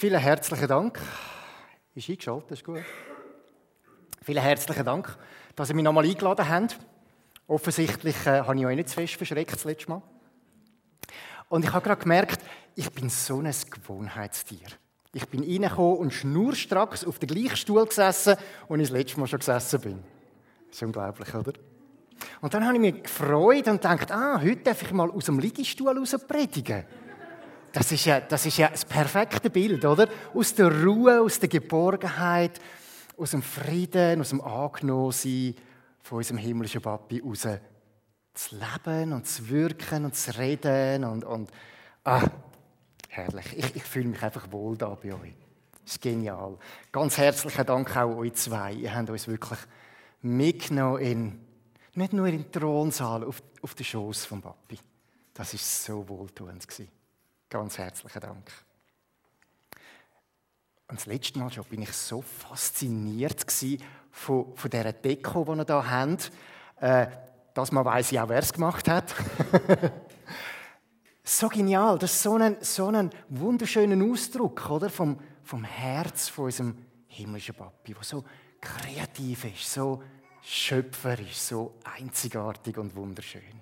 Vielen herzlichen Dank. Ist eingeschaltet, ist gut. Vielen herzlichen Dank, dass ihr mich nochmal eingeladen habt. Offensichtlich äh, habe ich euch nicht zu fest verschreckt das letzte Mal. Und ich habe gerade gemerkt, ich bin so ein Gewohnheitstier. Ich bin reingekommen und schnurstracks auf dem gleichen Stuhl gesessen, wo ich das letzte Mal schon gesessen bin. Das ist unglaublich, oder? Und dann habe ich mich gefreut und gedacht, ah, heute darf ich mal aus dem Liegestuhl raus predigen. Das ist, ja, das ist ja das perfekte Bild, oder? Aus der Ruhe, aus der Geborgenheit, aus dem Frieden, aus dem Angenommensein von unserem himmlischen Papi raus zu leben und zu wirken und zu reden und, und ah, herrlich. Ich, ich fühle mich einfach wohl da bei euch. Das ist genial. Ganz herzlichen Dank auch euch zwei. Ihr habt uns wirklich mitgenommen in, nicht nur in den Thronsaal, auf, auf den Schoß von Papi. Das ist so wohltuend gewesen. Ganz herzlichen Dank. Und das letzte Mal schon bin ich so fasziniert von, von dieser Deko, die wir hier haben. Äh, das mal weiß auch, wer es gemacht hat. so genial, das ist so ein, so ein wunderschöner Ausdruck oder? Vom, vom Herz von unserem himmlischen Papi, der so kreativ ist, so schöpferisch, so einzigartig und wunderschön.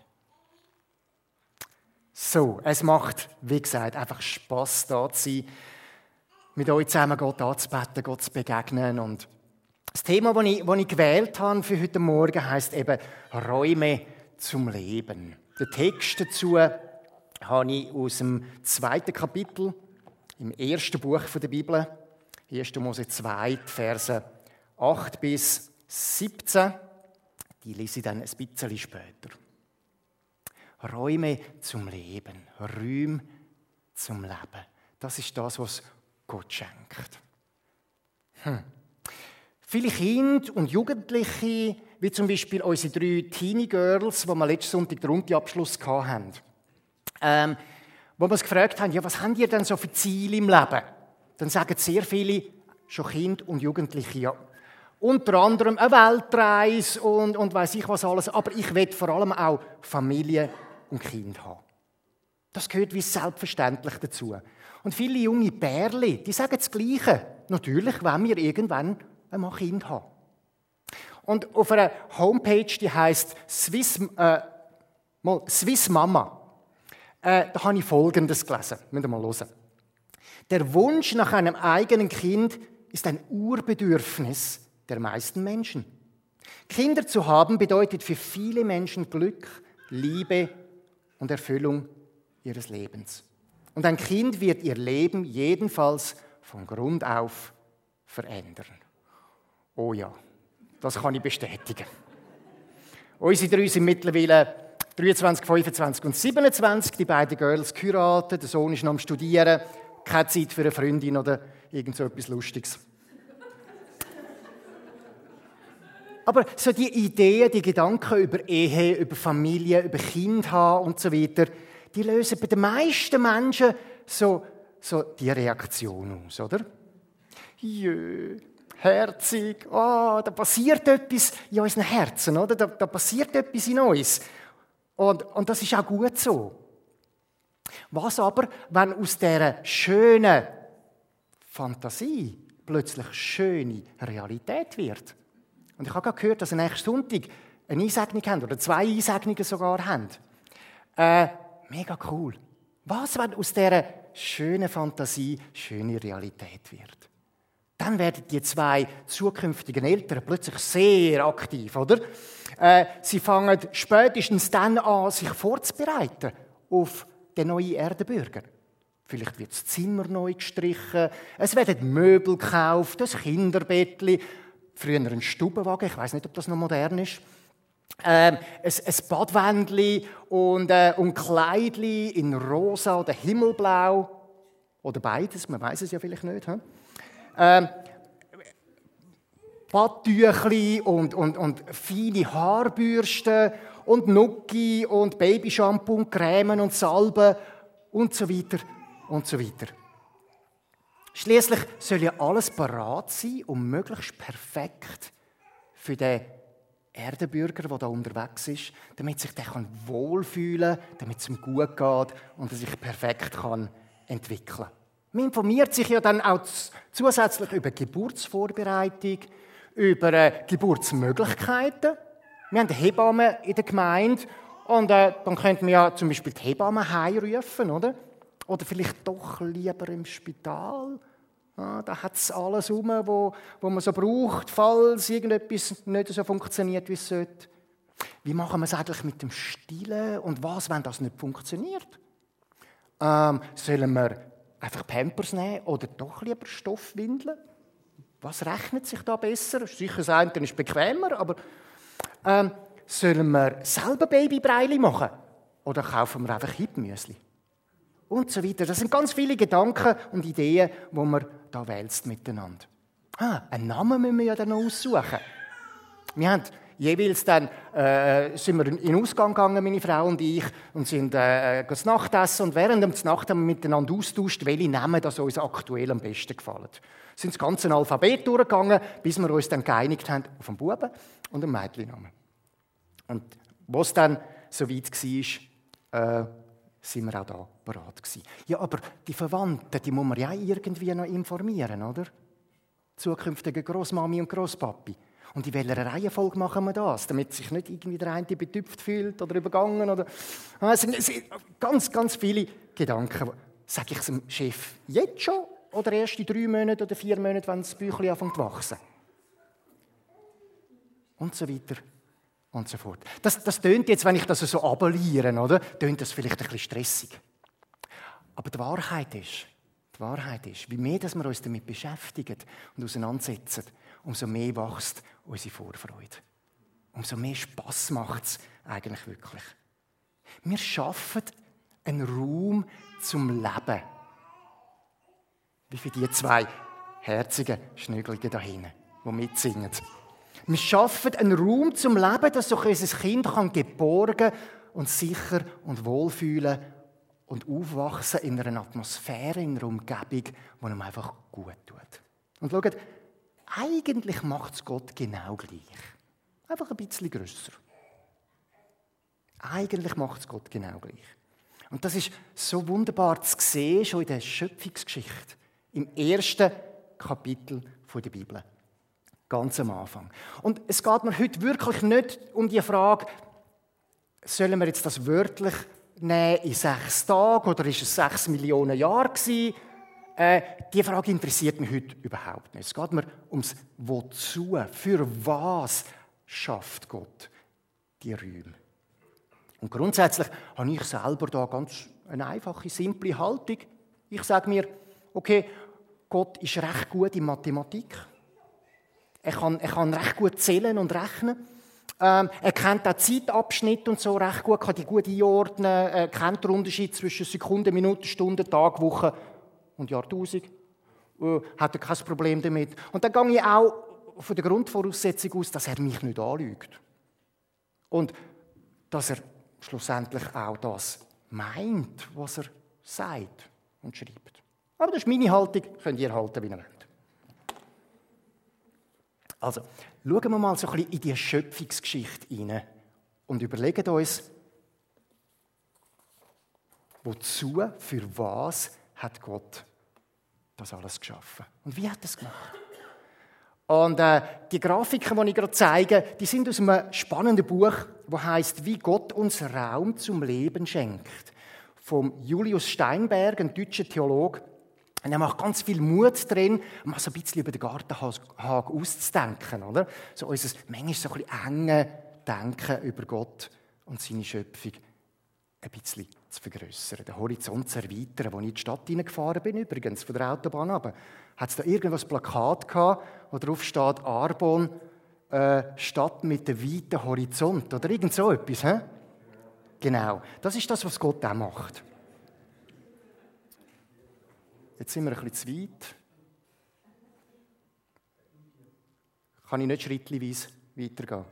So, es macht, wie gesagt, einfach Spaß da zu sein, mit euch zusammen Gott anzubeten, Gott zu begegnen und das Thema, das ich, das ich gewählt habe für heute Morgen, heißt eben Räume zum Leben. Den Text dazu habe ich aus dem zweiten Kapitel im ersten Buch der Bibel, 1. Mose 2, Verse 8 bis 17. Die lese ich dann ein bisschen später. Räume zum Leben, Räume zum Leben. Das ist das, was Gott schenkt. Hm. Viele Kinder und Jugendliche, wie zum Beispiel unsere drei Teenie Girls, die wir letzten Sonntag den Rundeabschluss hatten, ähm, wo wir uns gefragt haben, ja, was habt ihr denn so für Ziele im Leben? Dann sagen sehr viele, schon Kinder und Jugendliche, ja, unter anderem eine Weltreise und, und weiß ich was alles, aber ich will vor allem auch Familie und Kind haben. Das gehört wie selbstverständlich dazu. Und viele junge Bärli, die sagen das Gleiche. Natürlich, wenn wir irgendwann einmal Kind haben. Und auf einer Homepage, die heißt Swiss, äh, Swiss Mama, äh, da habe ich Folgendes gelesen. Müsst ihr mal hören. Der Wunsch nach einem eigenen Kind ist ein Urbedürfnis der meisten Menschen. Kinder zu haben bedeutet für viele Menschen Glück, Liebe und Erfüllung ihres Lebens. Und ein Kind wird ihr Leben jedenfalls von Grund auf verändern. Oh ja, das kann ich bestätigen. Unsere drei sind mittlerweile 23, 25 und 27. Die beiden Girls geheiratet, der Sohn ist noch am Studieren, keine Zeit für eine Freundin oder irgend so etwas Lustiges. Aber so die Ideen, die Gedanken über Ehe, über Familie, über Kind haben und so weiter, die lösen bei den meisten Menschen so, so die Reaktion aus, oder? Jö, herzig, oh, da passiert etwas in unseren Herzen, oder? Da, da passiert etwas in uns. Und, und das ist auch gut so. Was aber, wenn aus dieser schönen Fantasie plötzlich schöne Realität wird? Und ich habe gerade gehört, dass ihr nächsten Sonntag eine Einsegnung haben oder zwei Einsegnungen sogar haben. Äh, mega cool. Was, wenn aus dieser schönen Fantasie schöne Realität wird? dann werden die zwei zukünftigen Eltern plötzlich sehr aktiv, oder? Äh, sie fangen spätestens dann an, sich vorzubereiten auf den neuen Erdenbürger. Vielleicht wird das Zimmer neu gestrichen, es werden Möbel gekauft, ein Kinderbettli, früher ein Stubenwagen, ich weiß nicht, ob das noch modern ist. Ähm, ein, ein Badwändli und, äh, und Kleidli in rosa oder himmelblau. Oder beides, man weiß es ja vielleicht nicht. Hm? Ähm, Badtüchli und, und, und feine Haarbürsten und Nucki und Babyshampoo und Cremen und Salben und so weiter und so weiter. Schließlich soll ja alles parat sein, um möglichst perfekt für den Erdenbürger, der da unterwegs ist, damit sich der wohlfühlen kann, damit es ihm gut geht und er sich perfekt kann entwickeln kann. Man informiert sich ja dann auch zusätzlich über Geburtsvorbereitung, über äh, Geburtsmöglichkeiten. Wir haben Hebammen in der Gemeinde und äh, dann könnte man ja zum Beispiel die Hebamme heimrufen, oder? Oder vielleicht doch lieber im Spital. Ja, da hat es alles rum, wo, wo man so braucht, falls irgendetwas nicht so funktioniert, wie es sollte. Wie machen wir es eigentlich mit dem Stillen und was, wenn das nicht funktioniert? Ähm, sollen wir einfach Pampers nehmen oder doch lieber Stoffwindeln? Was rechnet sich da besser? Sicher das eine ist bequemer, aber ähm, sollen wir selber Babybreili machen? Oder kaufen wir einfach Hipmüsli? Und so weiter. Das sind ganz viele Gedanken und Ideen, die man da wälzt miteinander. Ah, einen Namen müssen wir ja dann noch aussuchen. Wir haben jeweils dann äh, sind wir in den Ausgang gegangen, meine Frau und ich, und sind äh, das Nachtessen. Und während der Nacht haben wir miteinander austauscht, welche Namen das uns aktuell am besten gefallen. Sind das ganze Alphabet durchgegangen, bis wir uns dann geeinigt haben auf einen Buben und einen Mädchennamen. Und was dann so weit war, äh, sind wir auch da bereit gewesen. Ja, aber die Verwandten, die muss man ja irgendwie noch informieren, oder? Zukünftige Großmami und Großpapi. Und in welcher Reihenfolge machen wir das, damit sich nicht irgendwie der eine betüpft fühlt oder übergangen oder es sind ganz, ganz viele Gedanken. Sage ich es dem Chef jetzt schon oder erst in drei Monaten oder vier Monaten, wenn das Büchlein anfängt zu wachsen? Und so weiter und so fort. Das, das tönt jetzt, wenn ich das so abelliere, oder? Tönt das vielleicht ein bisschen stressig. Aber die Wahrheit ist, die Wahrheit ist, wie mehr dass wir uns damit beschäftigen und auseinandersetzen, umso mehr wächst unsere Vorfreude. Umso mehr Spass macht es eigentlich wirklich. Wir schaffen einen Raum zum Leben. Wie für die zwei herzigen Schnügeligen da hinten, die mitsingen. Wir schaffen einen Raum zum Leben, dass sich unser Kind kann geborgen und sicher und wohlfühlen und aufwachsen in einer Atmosphäre, in einer Umgebung, die ihm einfach gut tut. Und schaut, eigentlich macht es Gott genau gleich. Einfach ein bisschen grösser. Eigentlich macht es Gott genau gleich. Und das ist so wunderbar zu sehen, schon in der Schöpfungsgeschichte, im ersten Kapitel der Bibel. Ganz am Anfang. Und es geht mir heute wirklich nicht um die Frage, sollen wir jetzt das wörtlich nehmen in sechs Tagen oder ist es sechs Millionen Jahre gewesen? Äh, die Frage interessiert mich heute überhaupt nicht. Es geht mir ums Wozu, für was schafft Gott die Räume. Und grundsätzlich habe ich selber da ganz eine einfache, simple Haltung. Ich sage mir, okay, Gott ist recht gut in Mathematik. Er kann, er kann recht gut zählen und rechnen. Ähm, er kennt auch Zeitabschnitt und so recht gut, kann die gut einordnen, er kennt den Unterschied zwischen Sekunden, Minuten, Stunden, Tag, Woche und Jahrtausend, äh, hat er kein Problem damit. Und dann gehe ich auch von der Grundvoraussetzung aus, dass er mich nicht anlügt. Und dass er schlussendlich auch das meint, was er sagt und schreibt. Aber das ist meine Haltung, könnt ihr halten, wie ihr wollt. Also, schauen wir mal so ein bisschen in die Schöpfungsgeschichte hinein und überlegen uns, wozu, für was hat Gott das alles geschaffen. Und wie hat er es gemacht? Und äh, die Grafiken, die ich gerade zeige, die sind aus einem spannenden Buch, das heißt Wie Gott uns Raum zum Leben schenkt. Vom Julius Steinberg, ein deutscher Theologe. Und er macht ganz viel Mut drin, mal so ein bisschen über den Gartenhag auszudenken. Oder? So unser manchmal so ein bisschen enge Denken über Gott und seine Schöpfung ein bisschen zu vergrößern, den Horizont zu erweitern. Als ich in die Stadt hineingefahren bin, übrigens, von der Autobahn runter, hat es da irgendwas Plakat gehabt, wo drauf steht, Arbon, äh, Stadt mit einem weiten Horizont, oder irgend so etwas. He? Genau, das ist das, was Gott auch macht. Jetzt sind wir ein bisschen zu weit. Kann ich nicht schrittweise weitergehen?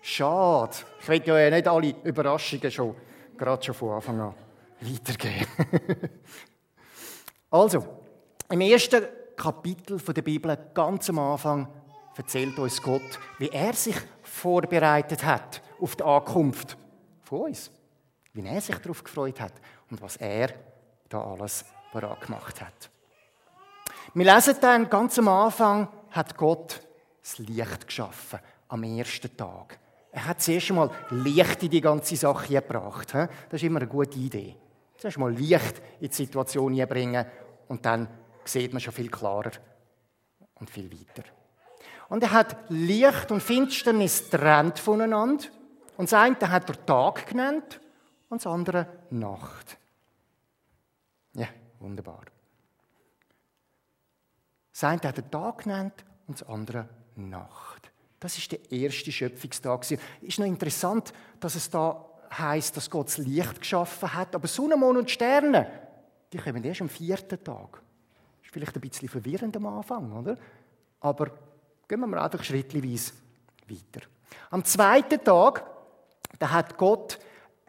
Schade. Ich will ja nicht alle Überraschungen schon, gerade schon von Anfang an weitergeben. also, im ersten Kapitel der Bibel, ganz am Anfang, erzählt uns Gott, wie er sich vorbereitet hat auf die Ankunft von uns. Wie er sich darauf gefreut hat und was er da alles bereit gemacht hat. Wir lesen dann ganz am Anfang, hat Gott das Licht geschaffen, am ersten Tag. Er hat zuerst einmal Licht in die ganze Sache gebracht. Das ist immer eine gute Idee. Zuerst mal Licht in die Situation bringen und dann sieht man schon viel klarer und viel weiter. Und er hat Licht und Finsternis getrennt voneinander. Und das eine hat er Tag genannt und das andere Nacht. Ja, wunderbar. Das eine hat er Tag genannt und das andere Nacht. Das ist der erste Schöpfungstag. Ist noch interessant, dass es da heißt, dass Gott das Licht geschaffen hat, aber Sonne, Mond und Sterne, die kommen erst am vierten Tag. Ist vielleicht ein bisschen verwirrend am Anfang, oder? Aber gehen wir mal einfach schrittweise weiter. Am zweiten Tag, da hat Gott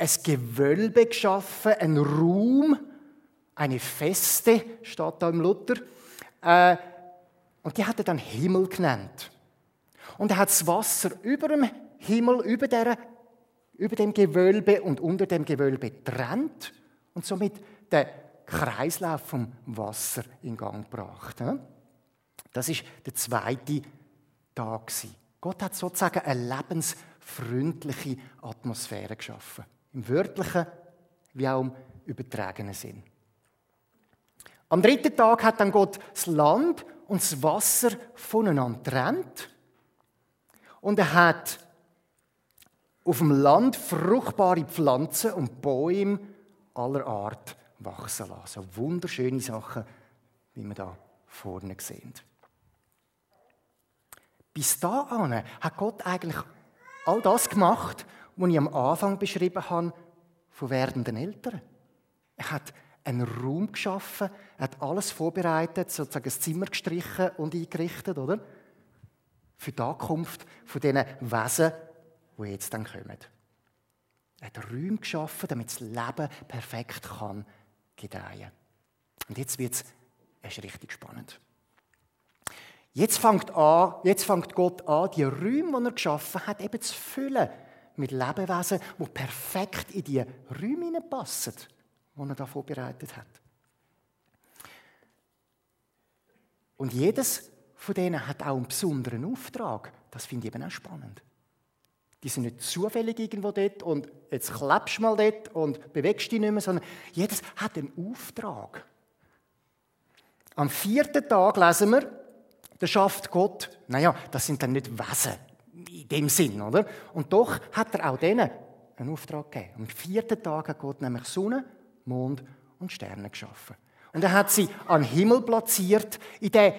ein Gewölbe geschaffen, einen Raum, eine Feste, steht da im Luther. Äh, und die hat er dann Himmel genannt. Und er hat das Wasser über dem Himmel, über, der, über dem Gewölbe und unter dem Gewölbe trennt und somit den Kreislauf vom Wasser in Gang gebracht. Das ist der zweite Tag. Gott hat sozusagen eine lebensfreundliche Atmosphäre geschaffen. Im wörtlichen wie auch im übertragenen Sinn. Am dritten Tag hat dann Gott das Land und das Wasser voneinander getrennt und er hat auf dem Land fruchtbare Pflanzen und Bäume aller Art wachsen lassen. Wunderschöne Sachen, wie wir da vorne sehen. Bis dahin hat Gott eigentlich all das gemacht, was ich am Anfang beschrieben habe, von werdenden Eltern. Er hat einen Raum geschaffen, hat alles vorbereitet, sozusagen ein Zimmer gestrichen und eingerichtet, oder? für die Ankunft von diesen Wesen, die jetzt dann kommen. Er hat Räume geschaffen, damit das Leben perfekt kann gedeihen. Und jetzt wird es richtig spannend. Jetzt fängt, an, jetzt fängt Gott an, die Räume, die er geschaffen hat, eben zu füllen mit Lebewesen, die perfekt in die Räume passen, die er da vorbereitet hat. Und jedes von denen hat auch einen besonderen Auftrag. Das finde ich eben auch spannend. Die sind nicht zufällig irgendwo dort und jetzt klebst du mal dort und bewegst dich nicht mehr, sondern jedes hat einen Auftrag. Am vierten Tag lesen wir, da schafft Gott, naja, das sind dann nicht Wesen in dem Sinn, oder? Und doch hat er auch denen einen Auftrag gegeben. Am vierten Tag hat Gott nämlich Sonne, Mond und Sterne geschaffen. Und er hat sie den Himmel platziert, in den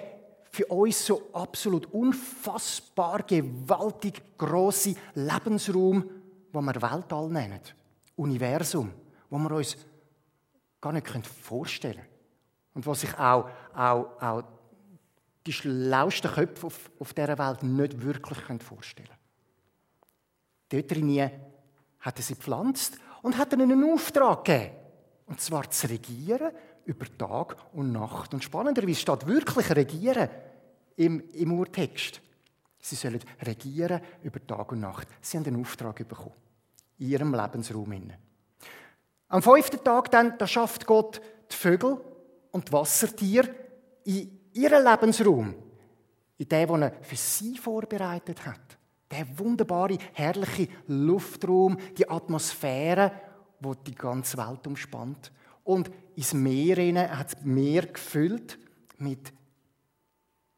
für uns so absolut unfassbar gewaltig große Lebensraum, wo wir Weltall nennen, Universum, wo wir uns gar nicht vorstellen können. Und was sich auch, auch, auch die schlauesten Köpfe auf, auf dieser Welt nicht wirklich vorstellen können. Dort drin hat er sie gepflanzt und hat ihnen einen Auftrag gegeben. Und zwar zu regieren über Tag und Nacht. Und spannenderweise steht wirklich regieren im, im Urtext. Sie sollen regieren über Tag und Nacht. Sie haben den Auftrag bekommen. In ihrem Lebensraum. Am fünften Tag dann, da schafft Gott die Vögel und die Wassertiere in ihren Lebensraum. In dem, den er für sie vorbereitet hat. Der wunderbare, herrliche Luftraum, die Atmosphäre, wo die ganze Welt umspannt. Und ins Meer hat das Meer gefüllt mit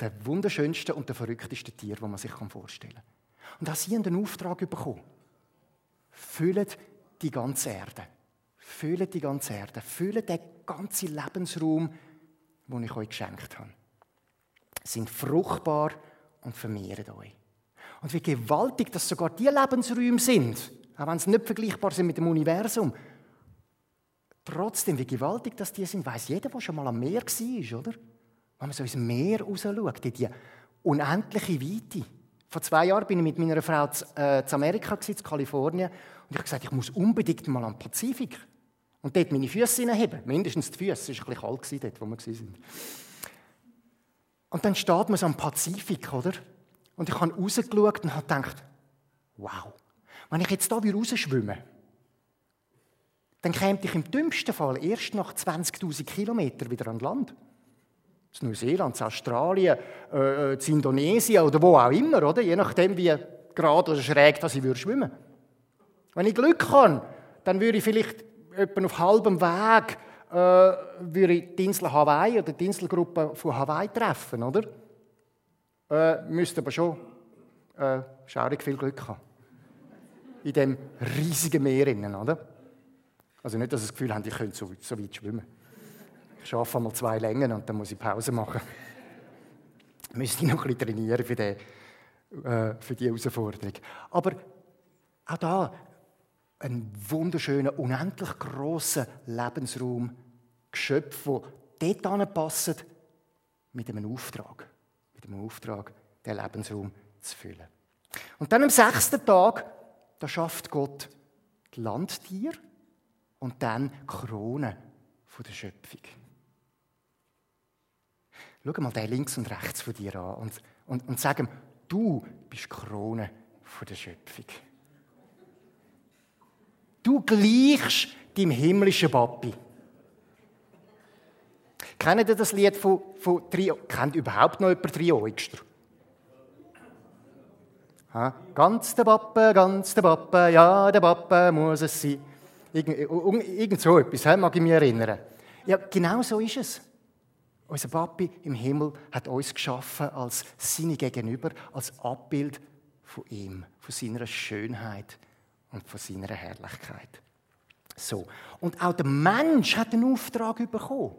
den wunderschönsten und den verrücktesten Tier, die man sich vorstellen kann. Und auch sie haben den Auftrag bekommen. Füllt die ganze Erde. Füllt die ganze Erde. Füllt den ganzen Lebensraum, den ich euch geschenkt habe. Sind fruchtbar und vermehren euch. Und wie gewaltig, dass sogar die Lebensräume sind, auch wenn sie nicht vergleichbar sind mit dem Universum, trotzdem, wie gewaltig dass die sind, weiß jeder, der schon mal am Meer war, oder? Wenn man so ins Meer raus schaut, in die unendliche Weite. Vor zwei Jahren bin ich mit meiner Frau zu, äh, zu Amerika, in Kalifornien, und ich habe gesagt, ich muss unbedingt mal am Pazifik. Und dort meine Füße hineinheben. Mindestens die Füße. Es war ein bisschen kalt dort, wo wir waren. Und dann steht man so am Pazifik, oder? Und ich habe rausgeschaut und habe gedacht, wow, wenn ich jetzt hier rausschwimme, dann käme ich im dümmsten Fall erst nach 20.000 Kilometern wieder an Land. In Neuseeland, in Australien, äh, in Indonesien oder wo auch immer, oder? Je nachdem, wie gerade oder schräg dass ich würde Wenn ich Glück habe, dann würde ich vielleicht auf halbem Weg äh, würde ich die Insel Hawaii oder die Inselgruppe von Hawaii treffen, oder? Äh, müsste aber schon äh, schaurig viel Glück haben. In dem riesigen Meer, innen, oder? Also nicht, dass Sie das Gefühl haben, ich könnte so, so weit schwimmen. Ich arbeite einmal zwei Längen und dann muss ich Pause machen. Müsste ich noch ein bisschen trainieren für, den, äh, die Herausforderung. Aber auch da ein wunderschöner, unendlich großer Lebensraum, Geschöpf, wo dort anpassen, mit einem Auftrag. Mit einem Auftrag, den Lebensraum zu füllen. Und dann am sechsten Tag, da schafft Gott die Landtiere und dann die Krone der Schöpfung. Schau mal den links und rechts von dir an und, und, und sag ihm, du bist die Krone der Schöpfung. Du gleichst deinem himmlischen Papi. Kennt ihr das Lied von, von Trio? Kennt überhaupt noch jemand Trio extra? Ha? Ganz der Pappe, ganz der Pappe, ja, der Pappe muss es sein. Irgend, irgend so etwas, mag ich mich erinnern. Ja, genau so ist es. Unser Papi im Himmel hat uns geschaffen als seine Gegenüber, als Abbild von ihm, von seiner Schönheit, und von seiner Herrlichkeit. So. Und auch der Mensch hat einen Auftrag bekommen,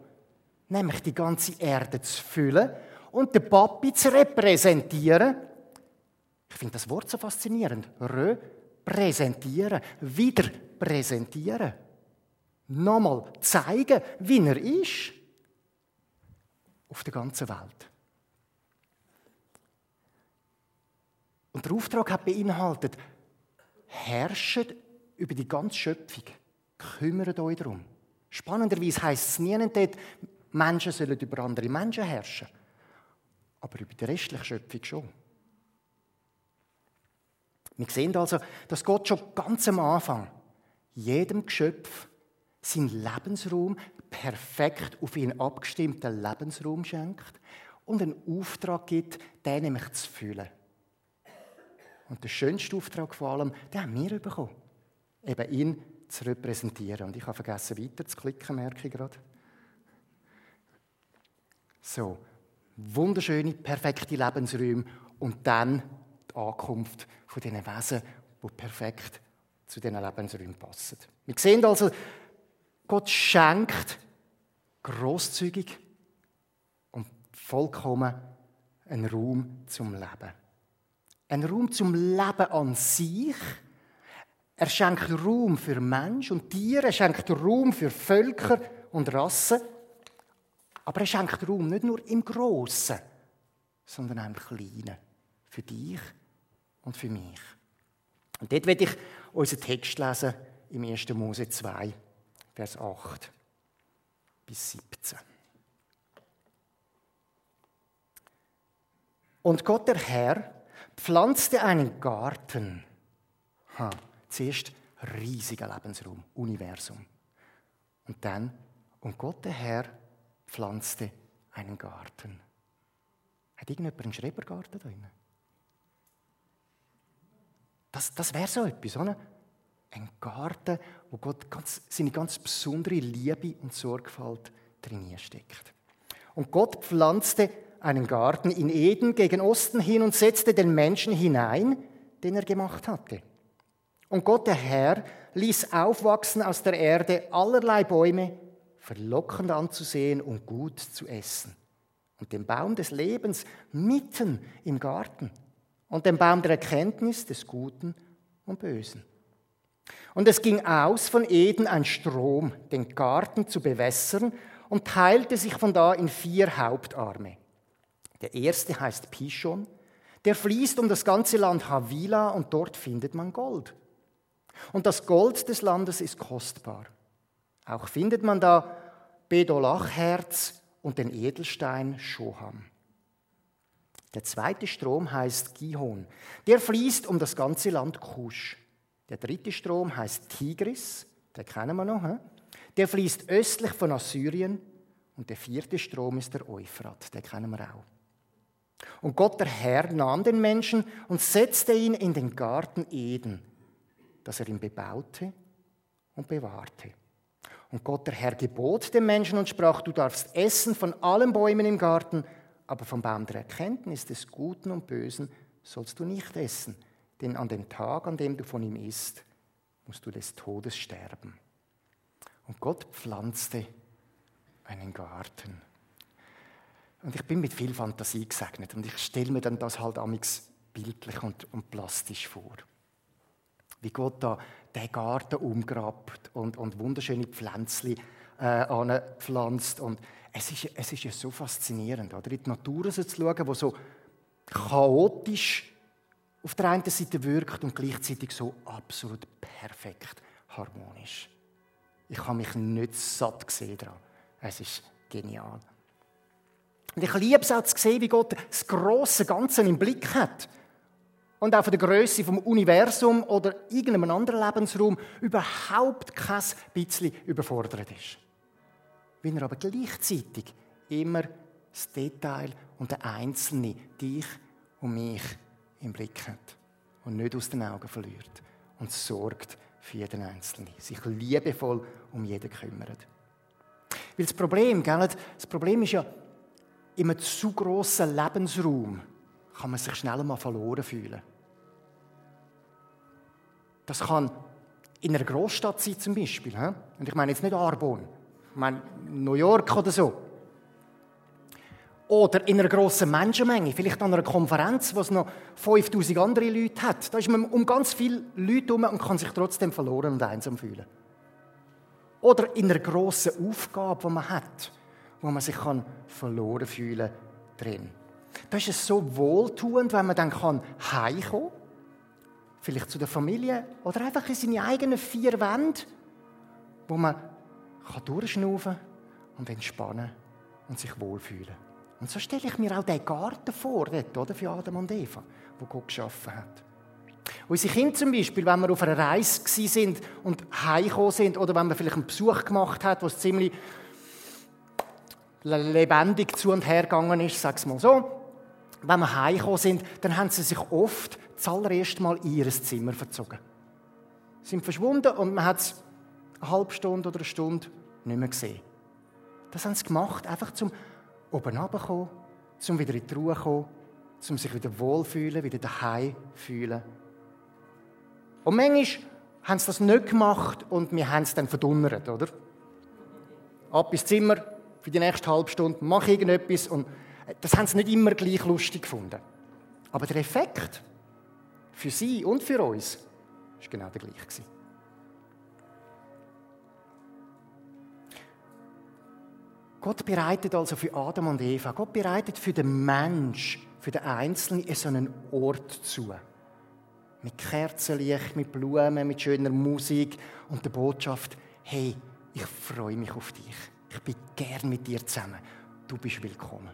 nämlich die ganze Erde zu füllen und den Papi zu repräsentieren. Ich finde das Wort so faszinierend. Repräsentieren, wieder präsentieren. Nochmal zeigen, wie er ist. Auf der ganzen Welt. Und der Auftrag hat beinhaltet, herrscht über die ganze Schöpfung. Kümmert euch darum. Spannenderweise heisst es nie dort, Menschen sollen über andere Menschen herrschen. Aber über die restliche Schöpfung schon. Wir sehen also, dass Gott schon ganz am Anfang jedem Geschöpf seinen Lebensraum, perfekt auf ihn abgestimmten Lebensraum schenkt und einen Auftrag gibt, den nämlich zu füllen. Und der schönste Auftrag vor allem, den haben wir bekommen. Eben ihn zu repräsentieren. Und ich habe vergessen, weiter zu klicken, merke ich gerade. So, wunderschöne, perfekte Lebensräume und dann die Ankunft von diesen Wesen, die perfekt zu diesen Lebensräumen passen. Wir sehen also, Gott schenkt großzügig und vollkommen einen Raum zum Leben. Ein Raum zum Leben an sich. Er schenkt Raum für Mensch und Tiere, er schenkt Raum für Völker und Rassen. Aber er schenkt Raum nicht nur im Großen, sondern auch im Kleinen. Für dich und für mich. Und dort werde ich unseren Text lesen im 1. Mose 2, Vers 8 bis 17. Und Gott der Herr pflanzte einen Garten. Ha, zuerst riesiger Lebensraum, Universum. Und dann, und Gott der Herr pflanzte einen Garten. Hat irgendjemand einen Schrebergarten da drin? Das, das wäre so etwas, oder? Ein Garten, wo Gott ganz, seine ganz besondere Liebe und Sorgfalt drin steckt. Und Gott pflanzte einen Garten in Eden gegen Osten hin und setzte den Menschen hinein, den er gemacht hatte. Und Gott der Herr ließ aufwachsen aus der Erde allerlei Bäume, verlockend anzusehen und gut zu essen. Und den Baum des Lebens mitten im Garten. Und den Baum der Erkenntnis des Guten und Bösen. Und es ging aus von Eden ein Strom, den Garten zu bewässern, und teilte sich von da in vier Hauptarme. Der erste heißt Pishon. Der fließt um das ganze Land Havila und dort findet man Gold. Und das Gold des Landes ist kostbar. Auch findet man da Bedolachherz und den Edelstein Shoham. Der zweite Strom heißt Gihon. Der fließt um das ganze Land Kusch. Der dritte Strom heißt Tigris. den kennen wir noch, he? der fließt östlich von Assyrien und der vierte Strom ist der Euphrat, den kennen wir auch. Und Gott, der Herr, nahm den Menschen und setzte ihn in den Garten Eden, dass er ihn bebaute und bewahrte. Und Gott, der Herr, gebot dem Menschen und sprach, du darfst essen von allen Bäumen im Garten, aber vom Baum der Erkenntnis des Guten und Bösen sollst du nicht essen, denn an dem Tag, an dem du von ihm isst, musst du des Todes sterben. Und Gott pflanzte einen Garten. Und ich bin mit viel Fantasie gesegnet und ich stelle mir dann das halt amix bildlich und, und plastisch vor. Wie Gott da den Garten umgrabt und, und wunderschöne Pflänzchen äh, anpflanzt. Und es ist, es ist ja so faszinierend, oder? in die Natur zu schauen, wo so chaotisch auf der einen Seite wirkt und gleichzeitig so absolut perfekt harmonisch. Ich habe mich nicht satt gesehen daran. Es ist genial. Und ich liebe es auch zu sehen, wie Gott das große Ganze im Blick hat. Und auch von der Größe vom Universum oder irgendeinem anderen Lebensraum überhaupt kein bisschen überfordert ist. Wenn er aber gleichzeitig immer das Detail und der Einzelne, dich und mich, im Blick hat und nicht aus den Augen verliert und sorgt für jeden Einzelnen, sich liebevoll um jeden kümmert. Weil das Problem, gell, das Problem ist ja, in einem zu grossen Lebensraum kann man sich schnell mal verloren fühlen. Das kann in einer Großstadt sein zum Beispiel. Und ich meine jetzt nicht Arbon, ich meine New York oder so. Oder in einer grossen Menschenmenge, vielleicht an einer Konferenz, wo es noch 5000 andere Leute hat. Da ist man um ganz viele Leute herum und kann sich trotzdem verloren und einsam fühlen. Oder in einer grossen Aufgabe, die man hat wo man sich kann verloren fühlen drin. Da ist es so wohltuend, wenn man dann kann heimkommen vielleicht zu der Familie oder einfach in seine eigenen vier Wände, wo man kann durchschnaufen und entspannen und sich wohlfühlen. Und so stelle ich mir auch den Garten vor, dort, oder, für Adam und Eva, wo Gott geschaffen hat. Unsere Kinder zum Beispiel, wenn wir auf einer Reise sind und heimgekommen sind oder wenn man vielleicht einen Besuch gemacht hat, wo es ziemlich lebendig zu und her gegangen ist, sag mal so. Wenn wir heimgekommen sind, dann haben sie sich oft das allererste Mal in ihr Zimmer verzogen. Sie sind verschwunden und man hat es eine halbe Stunde oder eine Stunde nicht mehr gesehen. Das haben sie gemacht, einfach zum oben runterkommen, zum wieder in die Ruhe kommen, zum sich wieder wohlfühlen, wieder daheim fühlen. Und manchmal haben sie das nicht gemacht und wir haben es dann verdunnert, oder? Ab ins Zimmer, für die nächste halbe Stunde, mach irgendetwas. Und das haben sie nicht immer gleich lustig gefunden. Aber der Effekt für sie und für uns war genau der gleiche. Gott bereitet also für Adam und Eva, Gott bereitet für den Mensch, für den Einzelnen so einen Ort zu. Mit Kerzenlicht, mit Blumen, mit schöner Musik und der Botschaft, hey, ich freue mich auf dich. Ich bin gern mit dir zusammen. Du bist willkommen.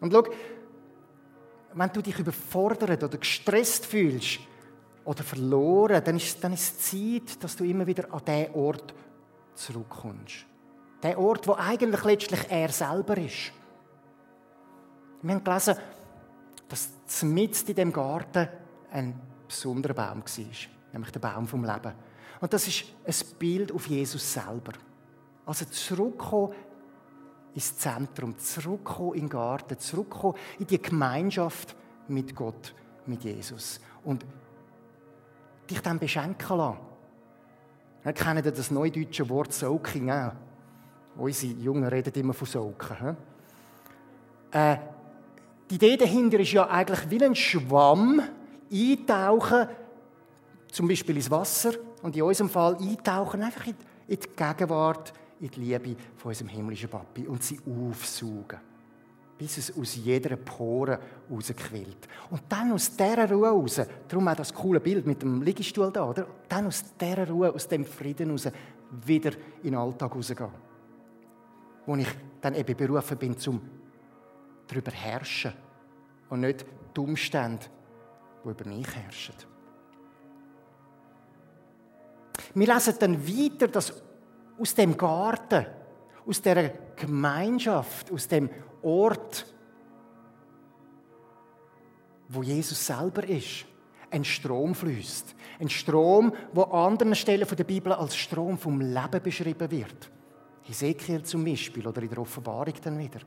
Und schau, wenn du dich überfordert oder gestresst fühlst oder verloren, dann ist, dann ist es Zeit, dass du immer wieder an diesen Ort zurückkommst. Der Ort, wo eigentlich letztlich er selber ist. Wir haben gelesen, dass mitten in dem Garten ein besonderer Baum war, nämlich der Baum vom Leben. Und das ist ein Bild auf Jesus selber. Also zurückkommen ins Zentrum, zurückkommen in den Garten, zurückkommen in die Gemeinschaft mit Gott, mit Jesus. Und dich dann beschenken lassen. Wir kennen das neudeutsche Wort Soaking auch. Unsere Jungen reden immer von Soaken. Äh, die Idee dahinter ist ja eigentlich wie ein Schwamm eintauchen, zum Beispiel ins Wasser und in unserem Fall eintauchen, einfach in die Gegenwart in die Liebe von unserem himmlischen Papi und sie aufsaugen, bis es aus jeder Pore rausquillt. Und dann aus dieser Ruhe raus, darum auch das coole Bild mit dem Liegestuhl da, oder? Dann aus dieser Ruhe, aus dem Frieden raus, wieder in den Alltag rausgehen. Wo ich dann eben berufen bin, zum darüber herrschen und nicht die Umstände, die über mich herrschen. Wir lesen dann weiter, dass aus dem Garten, aus der Gemeinschaft, aus dem Ort, wo Jesus selber ist, ein Strom fließt. Ein Strom, wo an anderen Stellen der Bibel als Strom vom Leben beschrieben wird. Ezekiel zum Beispiel oder in der Offenbarung dann wieder.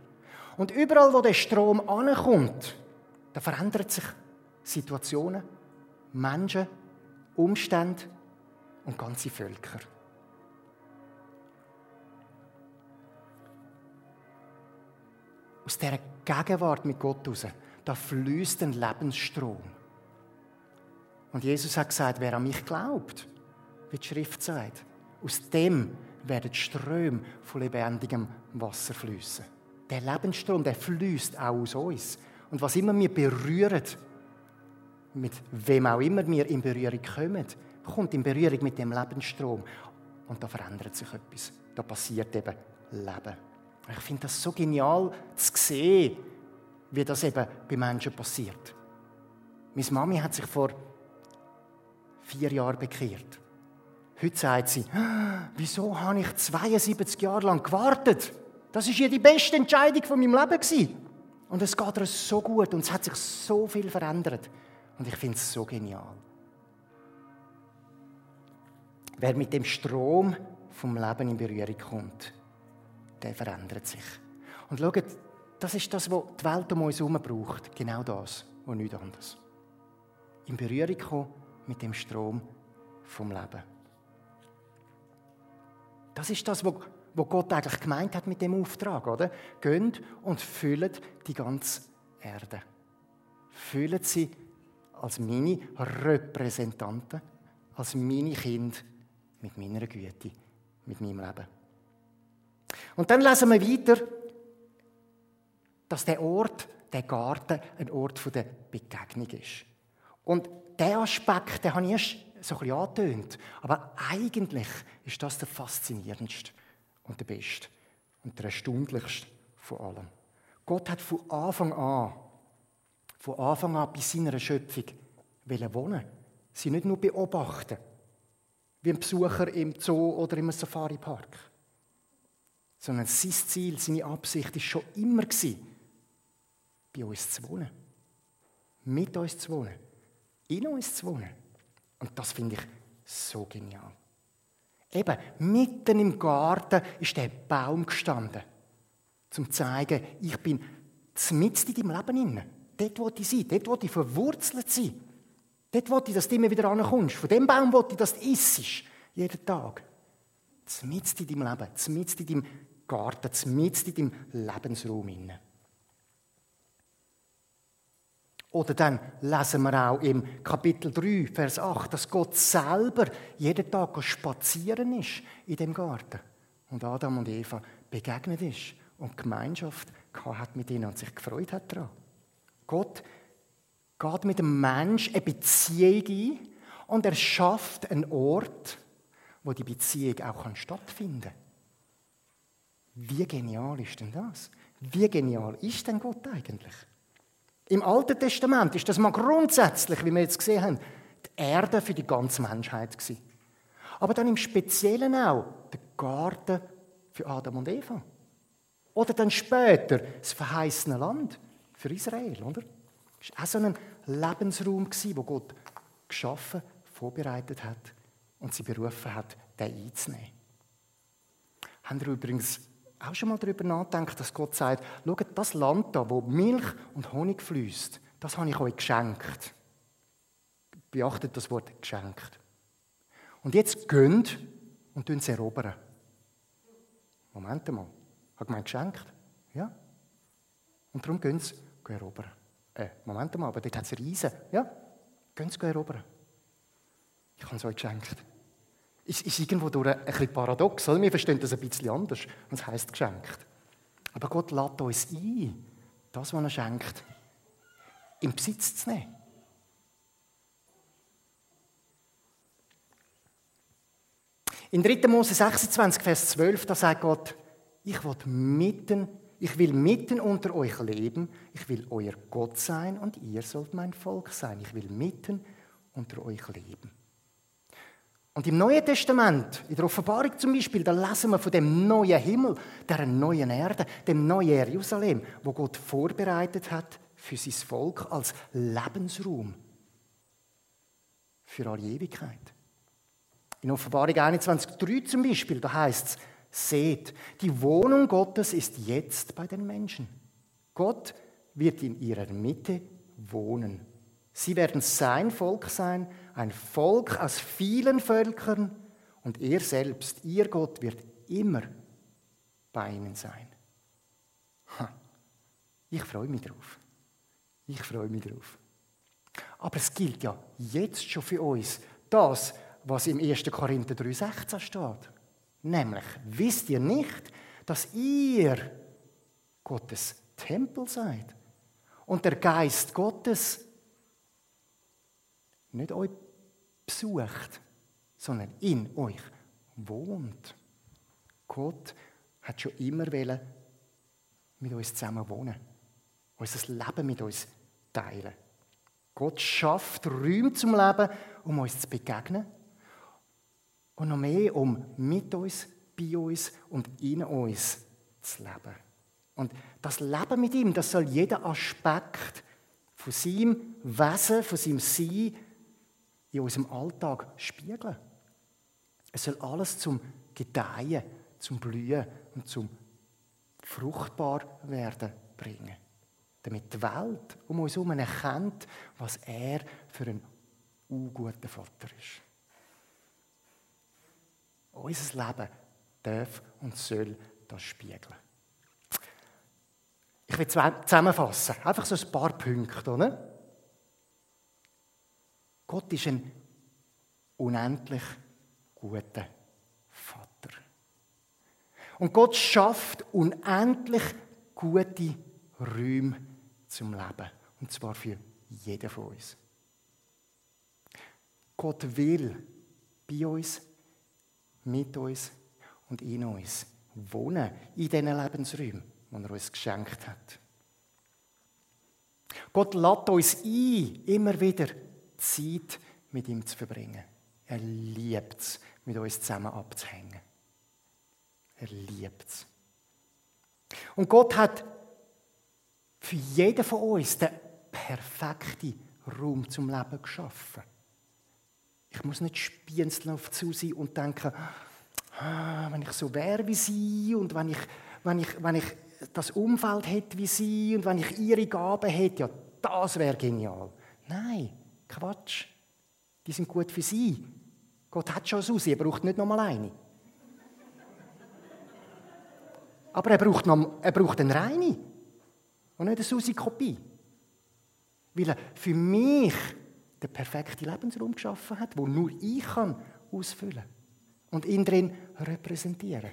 Und überall, wo der Strom ankommt, da verändern sich Situationen, Menschen, Umstände und ganze Völker. Aus dieser Gegenwart mit Gott raus, da fließt ein Lebensstrom. Und Jesus hat gesagt, wer an mich glaubt, wie die Schrift sagt, aus dem werden Ströme von lebendigem Wasser fließen. Der Lebensstrom, der fließt auch aus uns. Und was immer wir berühren, mit wem auch immer wir in Berührung kommen, kommt in Berührung mit dem Lebensstrom. Und da verändert sich etwas. Da passiert eben Leben. Ich finde das so genial zu sehen, wie das eben bei Menschen passiert. Meine Mami hat sich vor vier Jahren bekehrt. Heute sagt sie, wieso habe ich 72 Jahre lang gewartet? Das ist ja die beste Entscheidung von meinem Leben. Und es geht ihr so gut und es hat sich so viel verändert. Und ich finde es so genial. Wer mit dem Strom vom Leben in Berührung kommt, der verändert sich. Und schaut, das ist das, was die Welt um uns herum braucht. Genau das und nichts anderes. In Berührung kommen mit dem Strom vom Leben. Das ist das, was Gott eigentlich gemeint hat mit dem Auftrag, oder? Geht und füllt die ganze Erde. Füllt sie als meine Repräsentanten, als meine Kinder mit meiner Güte, mit meinem Leben. Und dann lesen wir weiter, dass der Ort, der Garten, ein Ort der Begegnung ist. Und diesen Aspekt, den habe ich erst so ein bisschen angetönt. Aber eigentlich ist das der faszinierendste und der beste und der erstaunlichste von allem. Gott hat von Anfang an, von Anfang an bei seiner Schöpfung wohnen. Sie nicht nur beobachten, wie ein Besucher im Zoo oder im Safari-Park. Sondern sein Ziel, seine Absicht war schon immer, bei uns zu wohnen. Mit uns zu wohnen in uns zu wohnen. Und das finde ich so genial. Eben, mitten im Garten ist der Baum gestanden, zum zu zeigen, ich bin mitten in deinem Leben inne. Dort wo ich sein, dort wo ich verwurzelt sein. Dort wo ich, dass du immer wieder ankommst. Von dem Baum wo ich, dass du isst, jeden Tag. Mitten in deinem Leben, mitten in deinem Garten, mitten in deinem Lebensraum. Oder dann lesen wir auch im Kapitel 3, Vers 8, dass Gott selber jeden Tag spazieren ist in dem Garten. Und Adam und Eva begegnet ist und Gemeinschaft hat mit ihnen und sich gefreut hat daran. Gott geht mit dem Mensch eine Beziehung ein und er schafft einen Ort, wo die Beziehung auch stattfinden kann. Wie genial ist denn das? Wie genial ist denn Gott eigentlich? Im Alten Testament ist das mal grundsätzlich, wie wir jetzt gesehen haben, die Erde für die ganze Menschheit gewesen. Aber dann im Speziellen auch der Garten für Adam und Eva. Oder dann später das verheißene Land für Israel, oder? Das war auch so ein Lebensraum, wo Gott geschaffen, vorbereitet hat und sie berufen hat, den einzunehmen. Haben wir übrigens auch schon mal darüber nachdenkt, dass Gott sagt, schaut, das Land da, wo Milch und Honig fließt, das habe ich euch geschenkt. Beachtet das Wort geschenkt. Und jetzt gönnt und es erobern. Moment mal. Hat gemeint geschenkt? Ja. Und darum gehen sie erobern. Äh, Moment mal, aber dort hat es Riesen. Ja. Gehen sie erobern. Ich habe es euch geschenkt ist, ist irgendwo durch ein bisschen paradox. Oder? Wir verstehen das ein bisschen anders. Und es heisst geschenkt. Aber Gott lädt uns ein, das, was er schenkt, in Besitz zu nehmen. In 3. Mose 26, Vers 12, da sagt Gott, ich will mitten, ich will mitten unter euch leben, ich will euer Gott sein und ihr sollt mein Volk sein. Ich will mitten unter euch leben. Und im Neuen Testament, in der Offenbarung zum Beispiel, da lesen wir von dem neuen Himmel, der neuen Erde, dem neuen Jerusalem, wo Gott vorbereitet hat für sein Volk als Lebensraum für alle Ewigkeit. In Offenbarung 21,3 zum Beispiel, da heißt es, seht, die Wohnung Gottes ist jetzt bei den Menschen. Gott wird in ihrer Mitte wohnen. Sie werden sein Volk sein, ein Volk aus vielen Völkern und er selbst, ihr Gott, wird immer bei ihnen sein. Ich freue mich drauf. Ich freue mich drauf. Aber es gilt ja jetzt schon für uns das, was im 1. Korinther 3,16 steht. Nämlich, wisst ihr nicht, dass ihr Gottes Tempel seid und der Geist Gottes nicht euch besucht, sondern in euch wohnt. Gott hat schon immer mit uns zusammen wohnen, unser Leben mit uns teilen. Gott schafft Räume zum Leben, um uns zu begegnen und noch mehr, um mit uns, bei uns und in uns zu leben. Und das Leben mit ihm, das soll jeder Aspekt von seinem Wesen, von seinem Sein in unserem Alltag spiegeln. Es soll alles zum Gedeihen, zum Blühen und zum fruchtbar werden bringen. Damit die Welt um uns herum erkennt, was er für ein unguter Vater ist. Unser Leben darf und soll das spiegeln. Ich will zusammenfassen. Einfach so ein paar Punkte. Oder? Gott ist ein unendlich guter Vater. Und Gott schafft unendlich gute Räume zum Leben. Und zwar für jeden von uns. Gott will bei uns, mit uns und in uns wohnen, in diesen Lebensräumen, die er uns geschenkt hat. Gott lädt uns ein, immer wieder Zeit mit ihm zu verbringen. Er liebt es, mit uns zusammen abzuhängen. Er liebt es. Und Gott hat für jeden von uns den perfekten Raum zum Leben geschaffen. Ich muss nicht spienzeln auf zu sein und denken, ah, wenn ich so wäre wie sie und wenn ich, wenn, ich, wenn ich das Umfeld hätte wie sie und wenn ich ihre Gaben hätte, ja, das wäre genial. Nein, Quatsch. Die sind gut für sie. Gott hat schon Susi, er braucht nicht nochmal eine. Aber er braucht, noch, er braucht eine reine und nicht eine Susi-Kopie. Weil er für mich den perfekten Lebensraum geschaffen hat, wo nur ich kann ausfüllen und ihn drin repräsentieren.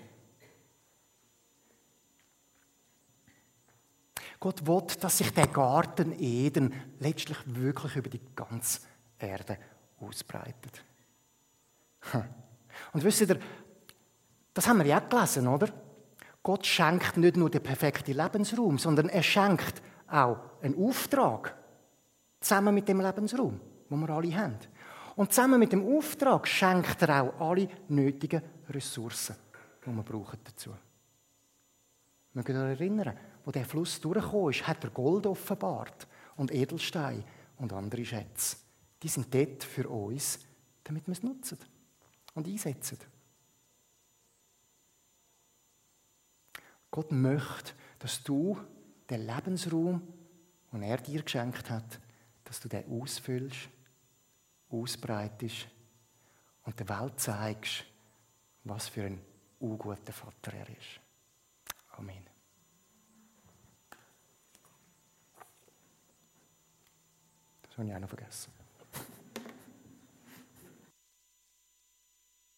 Gott will, dass sich der Garten Eden letztlich wirklich über die ganze Erde ausbreitet. Hm. Und wisst ihr, das haben wir ja gelesen, oder? Gott schenkt nicht nur den perfekten Lebensraum, sondern er schenkt auch einen Auftrag zusammen mit dem Lebensraum, wo wir alle haben. Und zusammen mit dem Auftrag schenkt er auch alle nötigen Ressourcen, die wir brauchen dazu. Mögt ihr euch erinnern? Wo der Fluss durchgekommen ist, hat er Gold offenbart und Edelstein und andere Schätze. Die sind dort für uns, damit wir es nutzen und einsetzen. Gott möchte, dass du den Lebensraum, den er dir geschenkt hat, dass du den ausfüllst, ausbreitest und der Welt zeigst, was für ein unguter Vater er ist. Amen. Das habe ich auch noch vergessen.